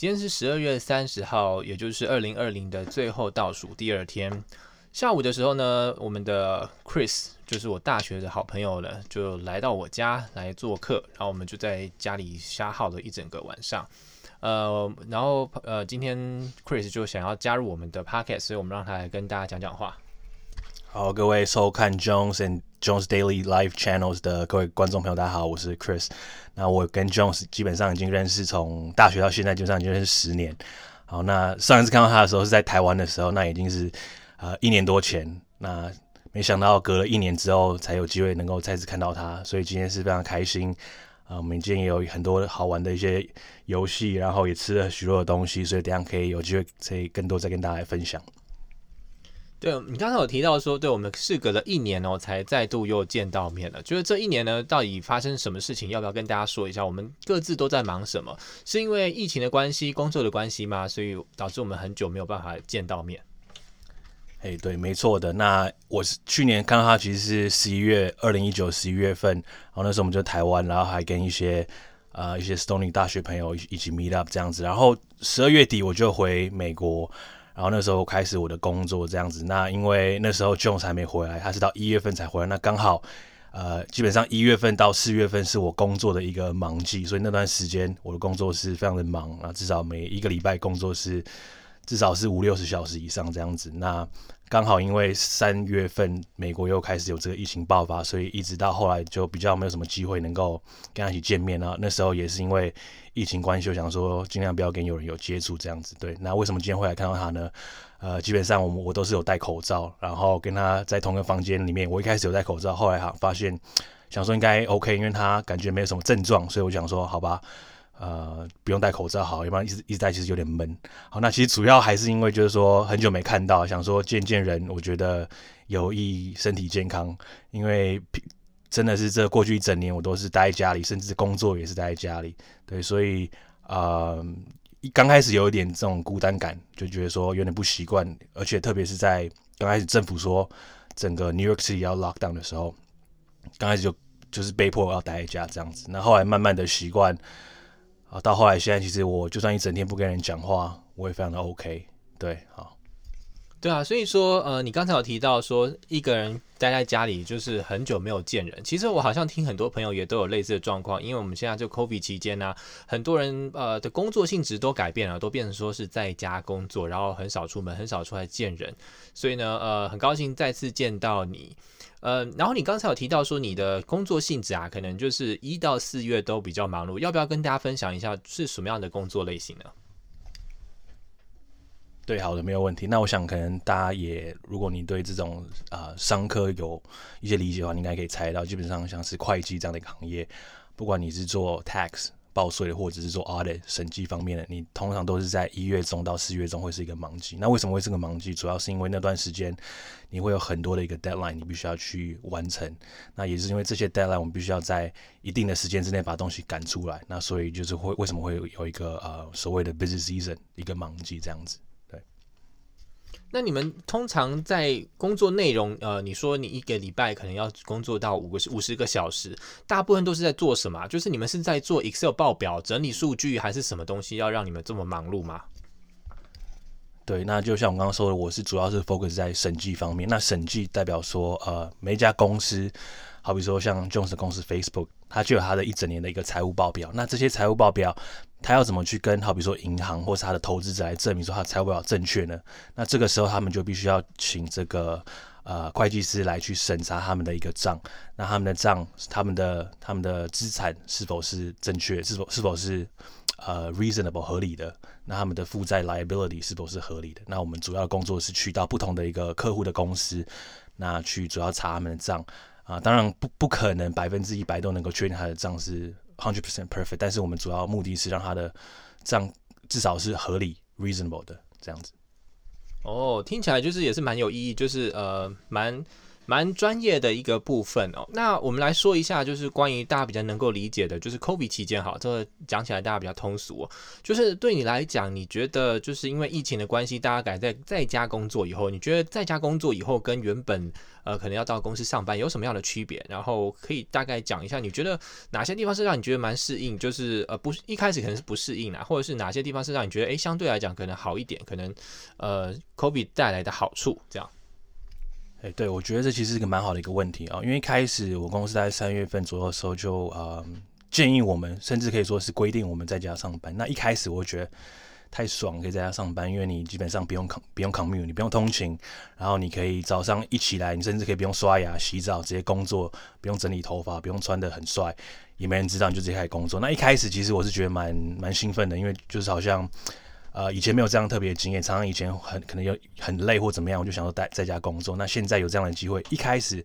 今天是十二月三十号，也就是二零二零的最后倒数第二天。下午的时候呢，我们的 Chris 就是我大学的好朋友了，就来到我家来做客，然后我们就在家里瞎耗了一整个晚上。呃，然后呃，今天 Chris 就想要加入我们的 Podcast，所以我们让他来跟大家讲讲话。好，各位收看 Jones and Jones Daily Live Channels 的各位观众朋友，大家好，我是 Chris。那我跟 Jones 基本上已经认识，从大学到现在基本上已经认识十年。好，那上一次看到他的时候是在台湾的时候，那已经是。呃，一年多前，那没想到隔了一年之后才有机会能够再次看到他，所以今天是非常开心。啊、呃，我们今天也有很多好玩的一些游戏，然后也吃了许多的东西，所以等下可以有机会可以更多再跟大家来分享。对，你刚才有提到说，对，我们事隔了一年哦，才再度又见到面了。就是这一年呢，到底发生什么事情？要不要跟大家说一下？我们各自都在忙什么？是因为疫情的关系、工作的关系吗？所以导致我们很久没有办法见到面。哎，对，没错的。那我是去年看到他，其实是十一月，二零一九十一月份，然后那时候我们就台湾，然后还跟一些呃一些 Stony 大学朋友一起 meet up 这样子。然后十二月底我就回美国，然后那时候开始我的工作这样子。那因为那时候 Jones 还没回来，他是到一月份才回来，那刚好呃基本上一月份到四月份是我工作的一个忙季，所以那段时间我的工作是非常的忙啊，至少每一个礼拜工作是。至少是五六十小时以上这样子。那刚好因为三月份美国又开始有这个疫情爆发，所以一直到后来就比较没有什么机会能够跟他一起见面啊。那时候也是因为疫情关系，我想说尽量不要跟有人有接触这样子。对，那为什么今天会来看到他呢？呃，基本上我们我都是有戴口罩，然后跟他在同个房间里面。我一开始有戴口罩，后来哈发现想说应该 OK，因为他感觉没有什么症状，所以我想说好吧。呃，不用戴口罩好，要不然一直一直戴其实有点闷。好，那其实主要还是因为就是说很久没看到，想说见见人，我觉得有益身体健康。因为真的是这过去一整年我都是待在家里，甚至工作也是待在家里。对，所以呃，刚开始有一点这种孤单感，就觉得说有点不习惯，而且特别是在刚开始政府说整个 New York City 要 lock down 的时候，刚开始就就是被迫要待在家这样子。那后来慢慢的习惯。啊，到后来现在，其实我就算一整天不跟人讲话，我也非常的 OK。对，好，对啊，所以说，呃，你刚才有提到说一个人待在家里就是很久没有见人。其实我好像听很多朋友也都有类似的状况，因为我们现在就 COVID 期间呢、很多人呃的工作性质都改变了，都变成说是在家工作，然后很少出门，很少出来见人。所以呢，呃，很高兴再次见到你。呃，然后你刚才有提到说你的工作性质啊，可能就是一到四月都比较忙碌，要不要跟大家分享一下是什么样的工作类型呢？对，好的，没有问题。那我想可能大家也，如果你对这种呃商科有一些理解的话，你应该可以猜到，基本上像是会计这样的一个行业，不管你是做 tax。报税或者是说 audit 审计方面的，你通常都是在一月中到四月中会是一个忙季。那为什么会是个忙季？主要是因为那段时间你会有很多的一个 deadline，你必须要去完成。那也是因为这些 deadline，我们必须要在一定的时间之内把东西赶出来。那所以就是会为什么会有一个呃所谓的 busy season 一个忙季这样子。那你们通常在工作内容，呃，你说你一个礼拜可能要工作到五个五十个小时，大部分都是在做什么？就是你们是在做 Excel 报表、整理数据，还是什么东西要让你们这么忙碌吗？对，那就像我刚刚说的，我是主要是 focus 在审计方面。那审计代表说，呃，每一家公司，好比说像 Jones 公司 Facebook，它就有它的一整年的一个财务报表。那这些财务报表，他要怎么去跟好比说银行或是他的投资者来证明说他的财务报表正确呢？那这个时候他们就必须要请这个呃会计师来去审查他们的一个账，那他们的账、他们的他们的资产是否是正确，是否是否是呃 reasonable 合理的？那他们的负债 liability 是否是合理的？那我们主要工作是去到不同的一个客户的公司，那去主要查他们的账啊，当然不不可能百分之一百都能够确定他的账是。hundred percent perfect，但是我们主要目的是让他的账至少是合理 reasonable 的这样子。哦，听起来就是也是蛮有意义，就是呃蛮蛮专业的一个部分哦。那我们来说一下，就是关于大家比较能够理解的，就是 COVID 期间哈，这个讲起来大家比较通俗哦。就是对你来讲，你觉得就是因为疫情的关系，大家改在在家工作以后，你觉得在家工作以后跟原本呃可能要到公司上班有什么样的区别？然后可以大概讲一下，你觉得哪些地方是让你觉得蛮适应？就是呃不一开始可能是不适应啊，或者是哪些地方是让你觉得诶相对来讲可能好一点？可能呃 COVID 带来的好处这样。哎、欸，对，我觉得这其实是个蛮好的一个问题啊，因为一开始我公司在三月份左右的时候就呃建议我们，甚至可以说是规定我们在家上班。那一开始我觉得太爽，可以在家上班，因为你基本上不用 com 不用 commute，你不用通勤，然后你可以早上一起来，你甚至可以不用刷牙、洗澡，直接工作，不用整理头发，不用穿得很帅，也没人知道，你就直接开始工作。那一开始其实我是觉得蛮蛮兴奋的，因为就是好像。呃，以前没有这样特别的经验，常常以前很可能有很累或怎么样，我就想说在在家工作。那现在有这样的机会，一开始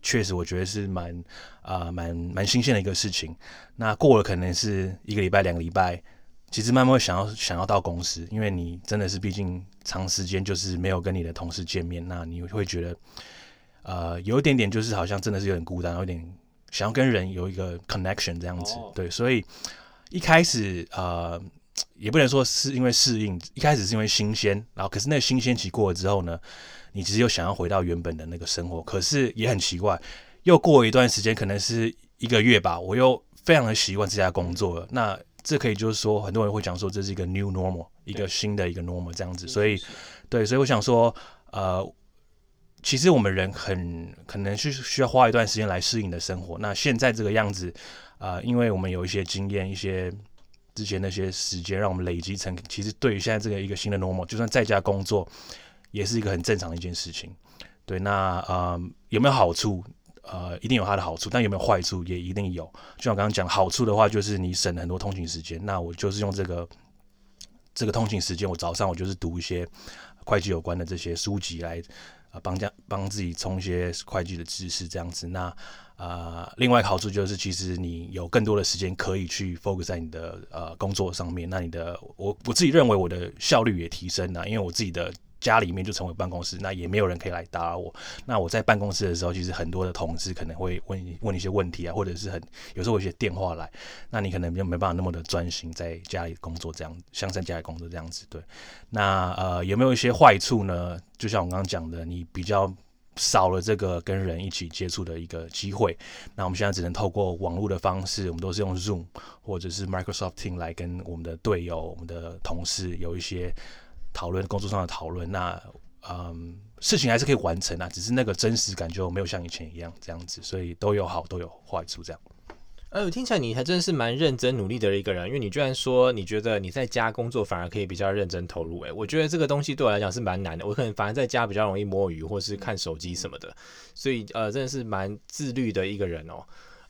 确实我觉得是蛮啊蛮蛮新鲜的一个事情。那过了可能是一个礼拜、两个礼拜，其实慢慢会想要想要到公司，因为你真的是毕竟长时间就是没有跟你的同事见面，那你会觉得呃有一点点就是好像真的是有点孤单，有点想要跟人有一个 connection 这样子。Oh. 对，所以一开始呃。也不能说是因为适应，一开始是因为新鲜，然后可是那个新鲜期过了之后呢，你其实又想要回到原本的那个生活，可是也很奇怪，又过了一段时间，可能是一个月吧，我又非常的习惯这家工作了。那这可以就是说，很多人会讲说这是一个 new normal，一个新的一个 normal 这样子。所以，对，所以我想说，呃，其实我们人很可能是需要花一段时间来适应的生活。那现在这个样子，呃，因为我们有一些经验，一些。之前那些时间让我们累积成，其实对于现在这个一个新的 normal，就算在家工作，也是一个很正常的一件事情。对，那呃有没有好处？呃，一定有它的好处，但有没有坏处也一定有。就像我刚刚讲，好处的话就是你省了很多通勤时间。那我就是用这个这个通勤时间，我早上我就是读一些会计有关的这些书籍来啊帮家帮自己充一些会计的知识，这样子。那啊、呃，另外一个好处就是，其实你有更多的时间可以去 focus 在你的呃工作上面。那你的我我自己认为我的效率也提升了，因为我自己的家里面就成为办公室，那也没有人可以来打扰我。那我在办公室的时候，其实很多的同事可能会问问一些问题啊，或者是很有时候有些电话来，那你可能就没办法那么的专心在家里工作这样，像在家里工作这样子。对，那呃有没有一些坏处呢？就像我刚刚讲的，你比较。少了这个跟人一起接触的一个机会，那我们现在只能透过网络的方式，我们都是用 Zoom 或者是 Microsoft Team 来跟我们的队友、我们的同事有一些讨论，工作上的讨论。那嗯，事情还是可以完成啊，只是那个真实感就没有像以前一样这样子，所以都有好都有坏处这样。哎，我听起来你还真的是蛮认真努力的一个人，因为你居然说你觉得你在家工作反而可以比较认真投入。哎，我觉得这个东西对我来讲是蛮难的，我可能反而在家比较容易摸鱼或是看手机什么的，所以呃真的是蛮自律的一个人哦。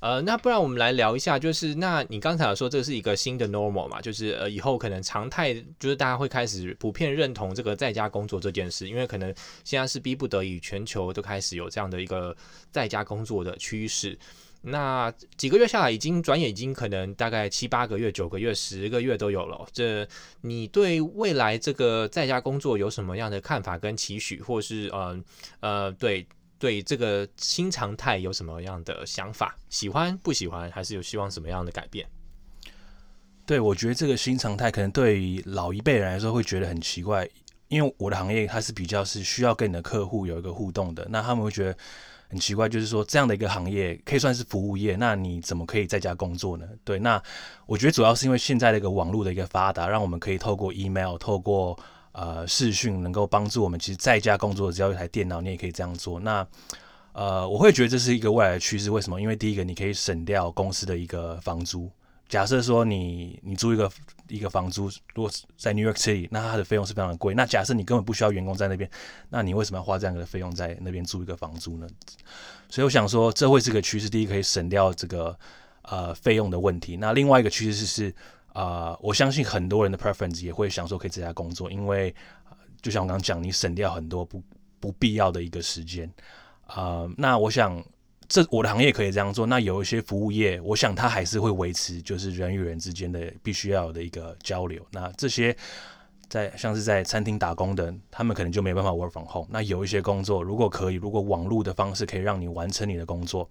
呃，那不然我们来聊一下，就是那你刚才有说这是一个新的 normal 嘛，就是呃以后可能常态就是大家会开始普遍认同这个在家工作这件事，因为可能现在是逼不得已，全球都开始有这样的一个在家工作的趋势。那几个月下来，已经转眼已经可能大概七八个月、九个月、十个月都有了。这你对未来这个在家工作有什么样的看法跟期许，或是呃呃对对这个新常态有什么样的想法？喜欢不喜欢，还是有希望什么样的改变？对，我觉得这个新常态可能对于老一辈人来说会觉得很奇怪，因为我的行业它是比较是需要跟你的客户有一个互动的，那他们会觉得。很奇怪，就是说这样的一个行业可以算是服务业，那你怎么可以在家工作呢？对，那我觉得主要是因为现在的一个网络的一个发达，让我们可以透过 email、透过呃视讯，能够帮助我们其实在家工作，只要一台电脑，你也可以这样做。那呃，我会觉得这是一个未来的趋势。为什么？因为第一个，你可以省掉公司的一个房租。假设说你你租一个一个房租，如果在 New York City，那它的费用是非常的贵。那假设你根本不需要员工在那边，那你为什么要花这样的费用在那边租一个房租呢？所以我想说，这会是个趋势。第一，可以省掉这个呃费用的问题。那另外一个趋势是啊、呃，我相信很多人的 preference 也会想说可以在家工作，因为就像我刚刚讲，你省掉很多不不必要的一个时间啊、那我想。这我的行业可以这样做，那有一些服务业，我想它还是会维持，就是人与人之间的必须要有的一个交流。那这些在像是在餐厅打工的，他们可能就没办法 work from home。那有一些工作，如果可以，如果网络的方式可以让你完成你的工作，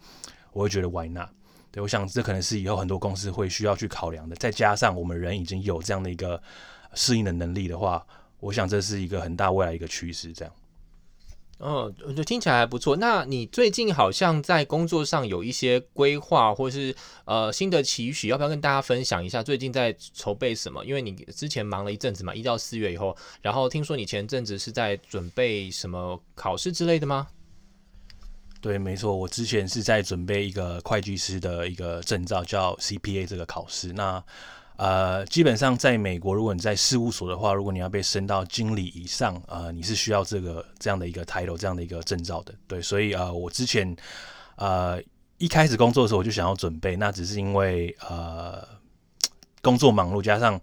我会觉得 why not？对，我想这可能是以后很多公司会需要去考量的。再加上我们人已经有这样的一个适应的能力的话，我想这是一个很大未来一个趋势。这样。哦，我觉得听起来还不错。那你最近好像在工作上有一些规划，或是呃新的期许，要不要跟大家分享一下？最近在筹备什么？因为你之前忙了一阵子嘛，一到四月以后，然后听说你前阵子是在准备什么考试之类的吗？对，没错，我之前是在准备一个会计师的一个证照，叫 CPA 这个考试。那呃，基本上在美国，如果你在事务所的话，如果你要被升到经理以上，呃，你是需要这个这样的一个 title，这样的一个证照的。对，所以呃，我之前呃一开始工作的时候，我就想要准备，那只是因为呃工作忙碌，加上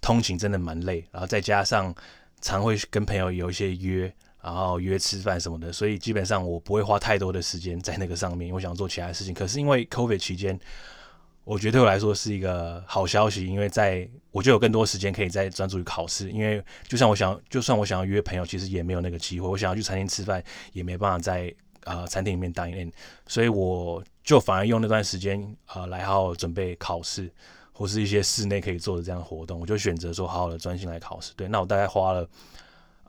通勤真的蛮累，然后再加上常会跟朋友有一些约，然后约吃饭什么的，所以基本上我不会花太多的时间在那个上面，我想做其他事情。可是因为 COVID 期间。我觉得对我来说是一个好消息，因为在我就有更多时间可以再专注于考试。因为就像我想，就算我想要约朋友，其实也没有那个机会。我想要去餐厅吃饭，也没办法在呃餐厅里面 dine in，所以我就反而用那段时间呃来好好准备考试，或是一些室内可以做的这样的活动。我就选择说好好的专心来考试。对，那我大概花了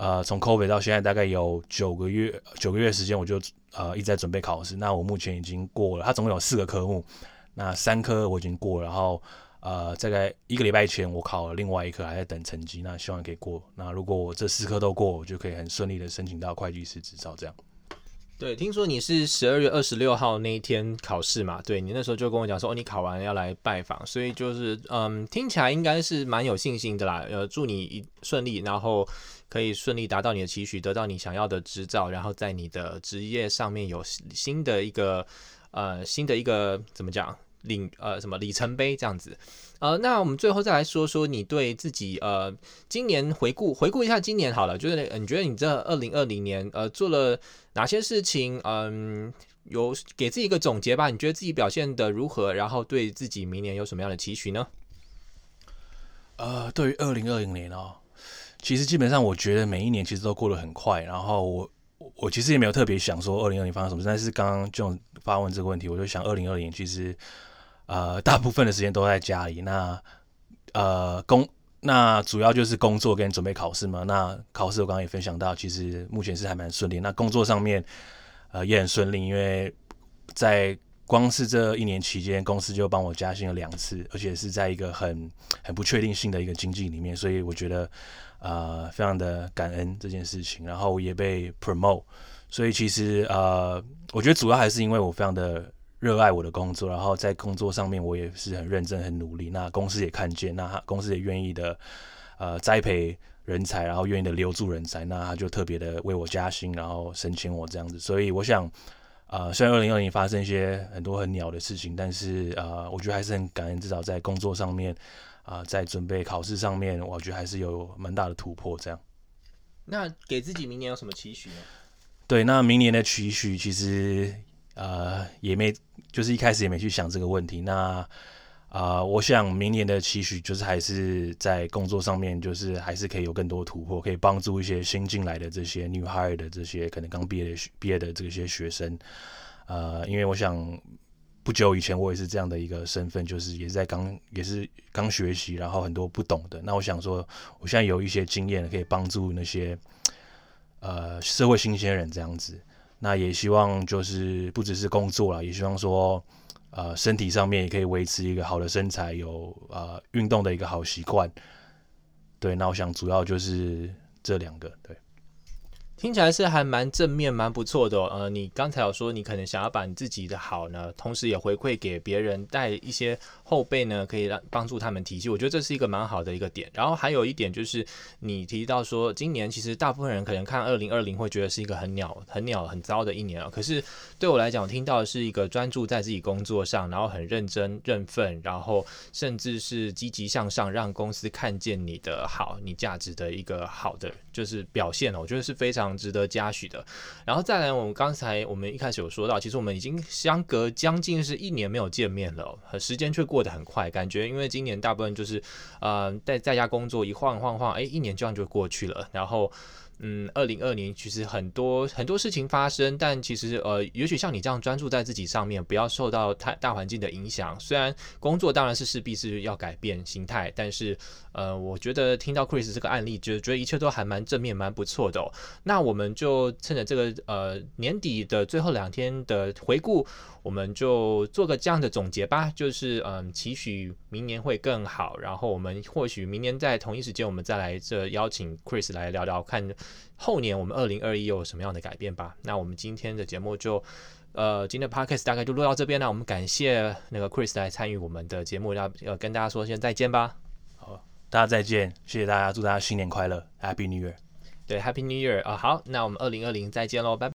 呃从 COVID 到现在大概有九个月九个月时间，我就呃一直在准备考试。那我目前已经过了，它总共有四个科目。那三科我已经过，然后呃，大概一个礼拜前我考了另外一科，还在等成绩。那希望可以过。那如果我这四科都过，我就可以很顺利的申请到会计师执照。这样。对，听说你是十二月二十六号那一天考试嘛？对，你那时候就跟我讲说，哦，你考完要来拜访，所以就是嗯，听起来应该是蛮有信心的啦。呃，祝你一顺利，然后可以顺利达到你的期许，得到你想要的执照，然后在你的职业上面有新的一个。呃，新的一个怎么讲领呃什么里程碑这样子，呃，那我们最后再来说说你对自己呃今年回顾回顾一下今年好了，就是你觉得你这二零二零年呃做了哪些事情？嗯、有给自己一个总结吧？你觉得自己表现得如何？然后对自己明年有什么样的期许呢？呃，对于二零二零年哦，其实基本上我觉得每一年其实都过得很快，然后我。我其实也没有特别想说二零二零发生什么，但是刚刚就发问这个问题，我就想二零二零其实呃大部分的时间都在家里，那呃工那主要就是工作跟准备考试嘛。那考试我刚刚也分享到，其实目前是还蛮顺利。那工作上面呃也很顺利，因为在光是这一年期间，公司就帮我加薪了两次，而且是在一个很很不确定性的一个经济里面，所以我觉得。呃，非常的感恩这件事情，然后也被 promote，所以其实呃，我觉得主要还是因为我非常的热爱我的工作，然后在工作上面我也是很认真、很努力。那公司也看见，那他公司也愿意的呃栽培人才，然后愿意的留住人才，那他就特别的为我加薪，然后升迁我这样子。所以我想，呃，虽然二零二零发生一些很多很鸟的事情，但是呃，我觉得还是很感恩，至少在工作上面。啊、呃，在准备考试上面，我觉得还是有蛮大的突破。这样，那给自己明年有什么期许呢？对，那明年的期许其实呃也没，就是一开始也没去想这个问题。那啊、我想明年的期许就是还是在工作上面，就是还是可以有更多突破，可以帮助一些新进来的这些女孩的这些可能刚毕业的毕业的这些学生。呃，因为我想。不久以前，我也是这样的一个身份，就是也是在刚也是刚学习，然后很多不懂的。那我想说，我现在有一些经验，可以帮助那些呃社会新鲜人这样子。那也希望就是不只是工作了，也希望说呃身体上面也可以维持一个好的身材，有呃运动的一个好习惯。对，那我想主要就是这两个，对。听起来是还蛮正面、蛮不错的哦。呃，你刚才有说你可能想要把你自己的好呢，同时也回馈给别人，带一些后辈呢，可以让帮助他们提携。我觉得这是一个蛮好的一个点。然后还有一点就是，你提到说，今年其实大部分人可能看二零二零会觉得是一个很鸟、很鸟、很糟的一年啊。可是对我来讲，我听到的是一个专注在自己工作上，然后很认真、认份，然后甚至是积极向上，让公司看见你的好、你价值的一个好的就是表现哦。我觉得是非常。值得嘉许的。然后再来，我们刚才我们一开始有说到，其实我们已经相隔将近是一年没有见面了，时间却过得很快，感觉因为今年大部分就是呃在在家工作，一晃晃晃，哎，一年这样就过去了，然后。嗯，二零二零其实很多很多事情发生，但其实呃，也许像你这样专注在自己上面，不要受到太大环境的影响。虽然工作当然是势必是要改变心态，但是呃，我觉得听到 Chris 这个案例，就觉得一切都还蛮正面、蛮不错的哦。那我们就趁着这个呃年底的最后两天的回顾。我们就做个这样的总结吧，就是嗯，期许明年会更好。然后我们或许明年在同一时间，我们再来这邀请 Chris 来聊聊，看后年我们二零二一又有什么样的改变吧。那我们今天的节目就呃，今天的 Podcast 大概就录到这边了。我们感谢那个 Chris 来参与我们的节目，要要跟大家说声再见吧。好，大家再见，谢谢大家，祝大家新年快乐，Happy New Year。对，Happy New Year 啊，好，那我们二零二零再见喽，拜拜。